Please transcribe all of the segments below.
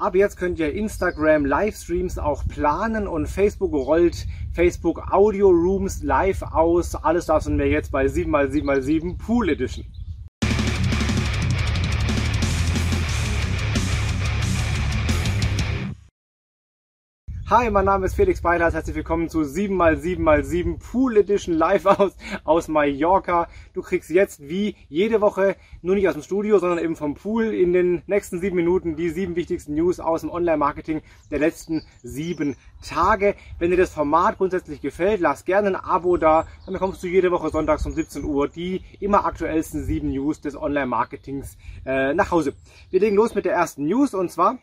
Ab jetzt könnt ihr Instagram Livestreams auch planen und Facebook rollt Facebook Audio Rooms live aus. Alles das sind wir jetzt bei 7x7x7 Pool Edition. Hi, mein Name ist Felix Beilers. Herzlich willkommen zu 7x7x7 Pool Edition live aus, aus Mallorca. Du kriegst jetzt wie jede Woche, nur nicht aus dem Studio, sondern eben vom Pool in den nächsten sieben Minuten die sieben wichtigsten News aus dem Online-Marketing der letzten sieben Tage. Wenn dir das Format grundsätzlich gefällt, lass gerne ein Abo da. Dann bekommst du jede Woche sonntags um 17 Uhr die immer aktuellsten sieben News des Online-Marketings äh, nach Hause. Wir legen los mit der ersten News und zwar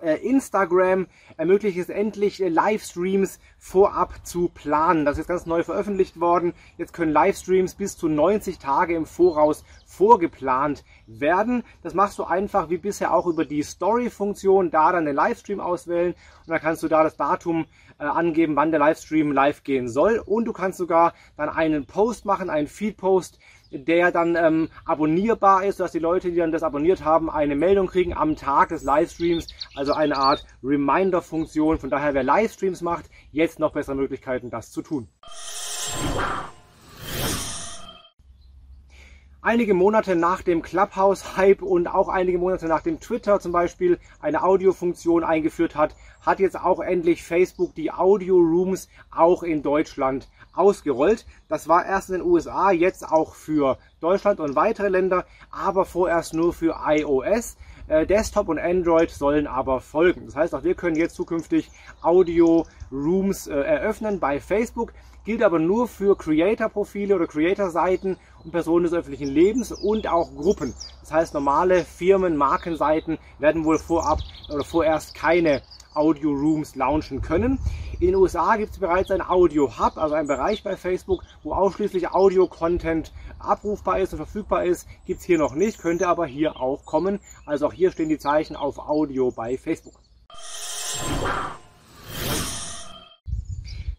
Instagram ermöglicht es endlich, äh, Livestreams vorab zu planen. Das ist ganz neu veröffentlicht worden. Jetzt können Livestreams bis zu 90 Tage im Voraus vorgeplant werden. Das machst du einfach wie bisher auch über die Story-Funktion, da dann den Livestream auswählen und dann kannst du da das Datum äh, angeben, wann der Livestream live gehen soll und du kannst sogar dann einen Post machen, einen Feed-Post, der dann ähm, abonnierbar ist, dass die Leute, die dann das abonniert haben, eine Meldung kriegen am Tag des Livestreams, also eine Art Reminder-Funktion. Von daher, wer Livestreams macht, jetzt noch bessere Möglichkeiten, das zu tun. Einige Monate nach dem Clubhouse-Hype und auch einige Monate nach dem Twitter zum Beispiel eine Audiofunktion eingeführt hat, hat jetzt auch endlich Facebook die Audio-Rooms auch in Deutschland ausgerollt. Das war erst in den USA, jetzt auch für Deutschland und weitere Länder, aber vorerst nur für iOS. Äh, Desktop und Android sollen aber folgen. Das heißt, auch wir können jetzt zukünftig Audio Rooms äh, eröffnen bei Facebook gilt aber nur für Creator-Profile oder Creator-Seiten und Personen des öffentlichen Lebens und auch Gruppen. Das heißt, normale Firmen, Markenseiten werden wohl vorab oder vorerst keine Audio Rooms launchen können. In den USA gibt es bereits ein Audio Hub, also ein Bereich bei Facebook, wo ausschließlich Audio-Content abrufbar ist und verfügbar ist. Gibt es hier noch nicht, könnte aber hier auch kommen. Also auch hier stehen die Zeichen auf Audio bei Facebook.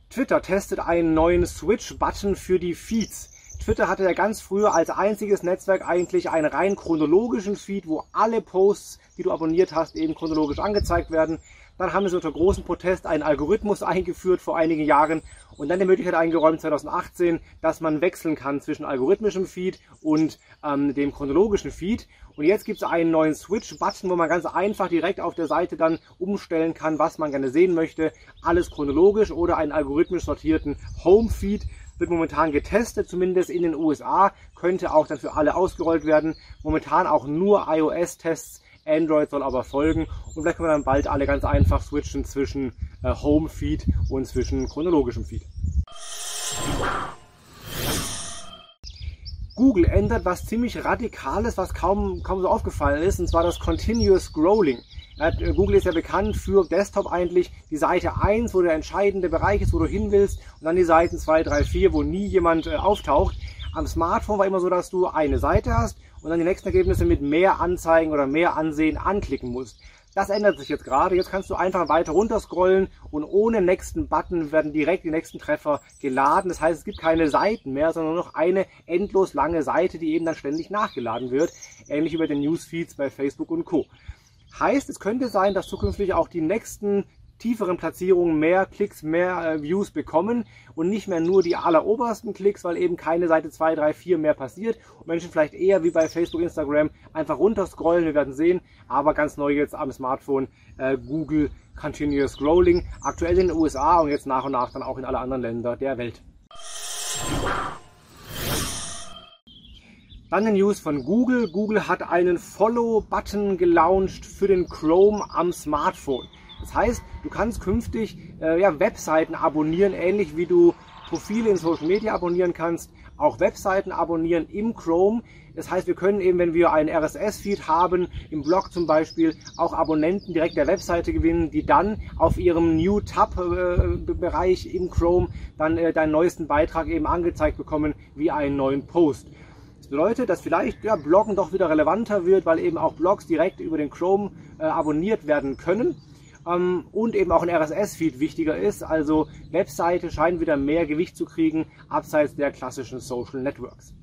Twitter testet einen neuen Switch-Button für die Feeds. Twitter hatte ja ganz früher als einziges Netzwerk eigentlich einen rein chronologischen Feed, wo alle Posts, die du abonniert hast, eben chronologisch angezeigt werden. Dann haben sie unter großem Protest einen Algorithmus eingeführt vor einigen Jahren und dann die Möglichkeit eingeräumt 2018, dass man wechseln kann zwischen algorithmischem Feed und ähm, dem chronologischen Feed. Und jetzt gibt es einen neuen Switch-Button, wo man ganz einfach direkt auf der Seite dann umstellen kann, was man gerne sehen möchte. Alles chronologisch oder einen algorithmisch sortierten Home-Feed wird momentan getestet, zumindest in den USA, könnte auch dann für alle ausgerollt werden. Momentan auch nur iOS-Tests Android soll aber folgen und vielleicht können wir dann bald alle ganz einfach switchen zwischen äh, Home Feed und zwischen chronologischem Feed. Google ändert was ziemlich Radikales, was kaum, kaum so aufgefallen ist, und zwar das Continuous Scrolling. Google ist ja bekannt für Desktop eigentlich die Seite 1, wo der entscheidende Bereich ist, wo du hin willst, und dann die Seiten 2, 3, 4, wo nie jemand äh, auftaucht. Am Smartphone war immer so, dass du eine Seite hast und dann die nächsten Ergebnisse mit mehr Anzeigen oder mehr Ansehen anklicken musst. Das ändert sich jetzt gerade. Jetzt kannst du einfach weiter runter scrollen und ohne nächsten Button werden direkt die nächsten Treffer geladen. Das heißt, es gibt keine Seiten mehr, sondern nur noch eine endlos lange Seite, die eben dann ständig nachgeladen wird. Ähnlich bei den Newsfeeds bei Facebook und Co. Heißt, es könnte sein, dass zukünftig auch die nächsten tieferen Platzierungen mehr Klicks, mehr äh, Views bekommen und nicht mehr nur die allerobersten Klicks, weil eben keine Seite 2, 3, 4 mehr passiert und Menschen vielleicht eher wie bei Facebook, Instagram einfach runterscrollen, wir werden sehen, aber ganz neu jetzt am Smartphone äh, Google Continuous Scrolling, aktuell in den USA und jetzt nach und nach dann auch in alle anderen Länder der Welt. Dann eine News von Google. Google hat einen Follow-Button gelauncht für den Chrome am Smartphone. Das heißt, du kannst künftig äh, ja, Webseiten abonnieren, ähnlich wie du Profile in Social Media abonnieren kannst, auch Webseiten abonnieren im Chrome. Das heißt, wir können eben, wenn wir einen RSS-Feed haben, im Blog zum Beispiel, auch Abonnenten direkt der Webseite gewinnen, die dann auf ihrem New Tab-Bereich äh, im Chrome dann äh, deinen neuesten Beitrag eben angezeigt bekommen, wie einen neuen Post. Das bedeutet, dass vielleicht ja, Bloggen doch wieder relevanter wird, weil eben auch Blogs direkt über den Chrome äh, abonniert werden können ähm, und eben auch ein RSS-Feed wichtiger ist. Also Webseite scheinen wieder mehr Gewicht zu kriegen, abseits der klassischen Social Networks.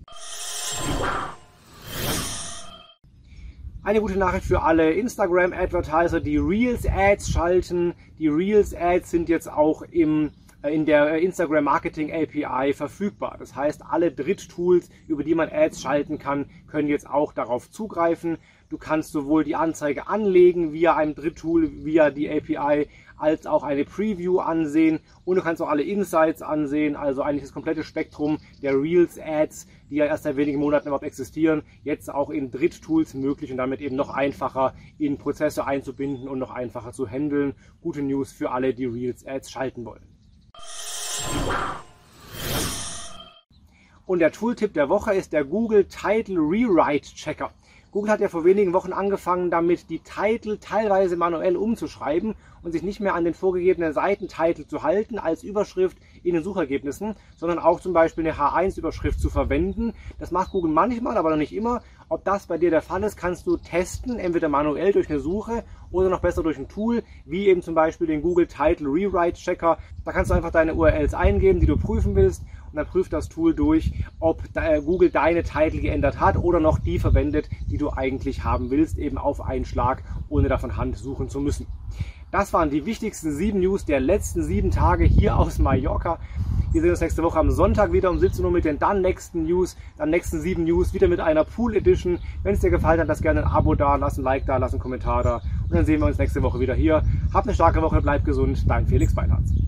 Eine gute Nachricht für alle Instagram-Advertiser, die Reels-Ads schalten. Die Reels-Ads sind jetzt auch im in der Instagram Marketing API verfügbar. Das heißt, alle Dritttools, über die man Ads schalten kann, können jetzt auch darauf zugreifen. Du kannst sowohl die Anzeige anlegen via einem Dritttool, via die API, als auch eine Preview ansehen und du kannst auch alle Insights ansehen, also eigentlich das komplette Spektrum der Reels Ads, die ja erst seit wenigen Monaten überhaupt existieren, jetzt auch in Dritttools möglich und damit eben noch einfacher in Prozesse einzubinden und noch einfacher zu handeln. Gute News für alle, die Reels Ads schalten wollen. Und der Tooltip der Woche ist der Google Title Rewrite Checker. Google hat ja vor wenigen Wochen angefangen, damit die Titel teilweise manuell umzuschreiben und sich nicht mehr an den vorgegebenen Seitentitel zu halten als Überschrift in den Suchergebnissen, sondern auch zum Beispiel eine H1-Überschrift zu verwenden. Das macht Google manchmal, aber noch nicht immer. Ob das bei dir der Fall ist, kannst du testen, entweder manuell durch eine Suche oder noch besser durch ein Tool, wie eben zum Beispiel den Google Title Rewrite Checker. Da kannst du einfach deine URLs eingeben, die du prüfen willst und dann prüft das Tool durch, ob Google deine Titel geändert hat oder noch die verwendet, die du eigentlich haben willst, eben auf einen Schlag, ohne davon Hand suchen zu müssen. Das waren die wichtigsten sieben News der letzten sieben Tage hier aus Mallorca. Wir sehen uns nächste Woche am Sonntag wieder um 17 Uhr mit den dann nächsten News, dann nächsten sieben News, wieder mit einer Pool Edition. Wenn es dir gefallen hat, lass gerne ein Abo da, lass ein Like da, lass einen Kommentar da und dann sehen wir uns nächste Woche wieder hier. Habt eine starke Woche, bleibt gesund, dein Felix Beilharz.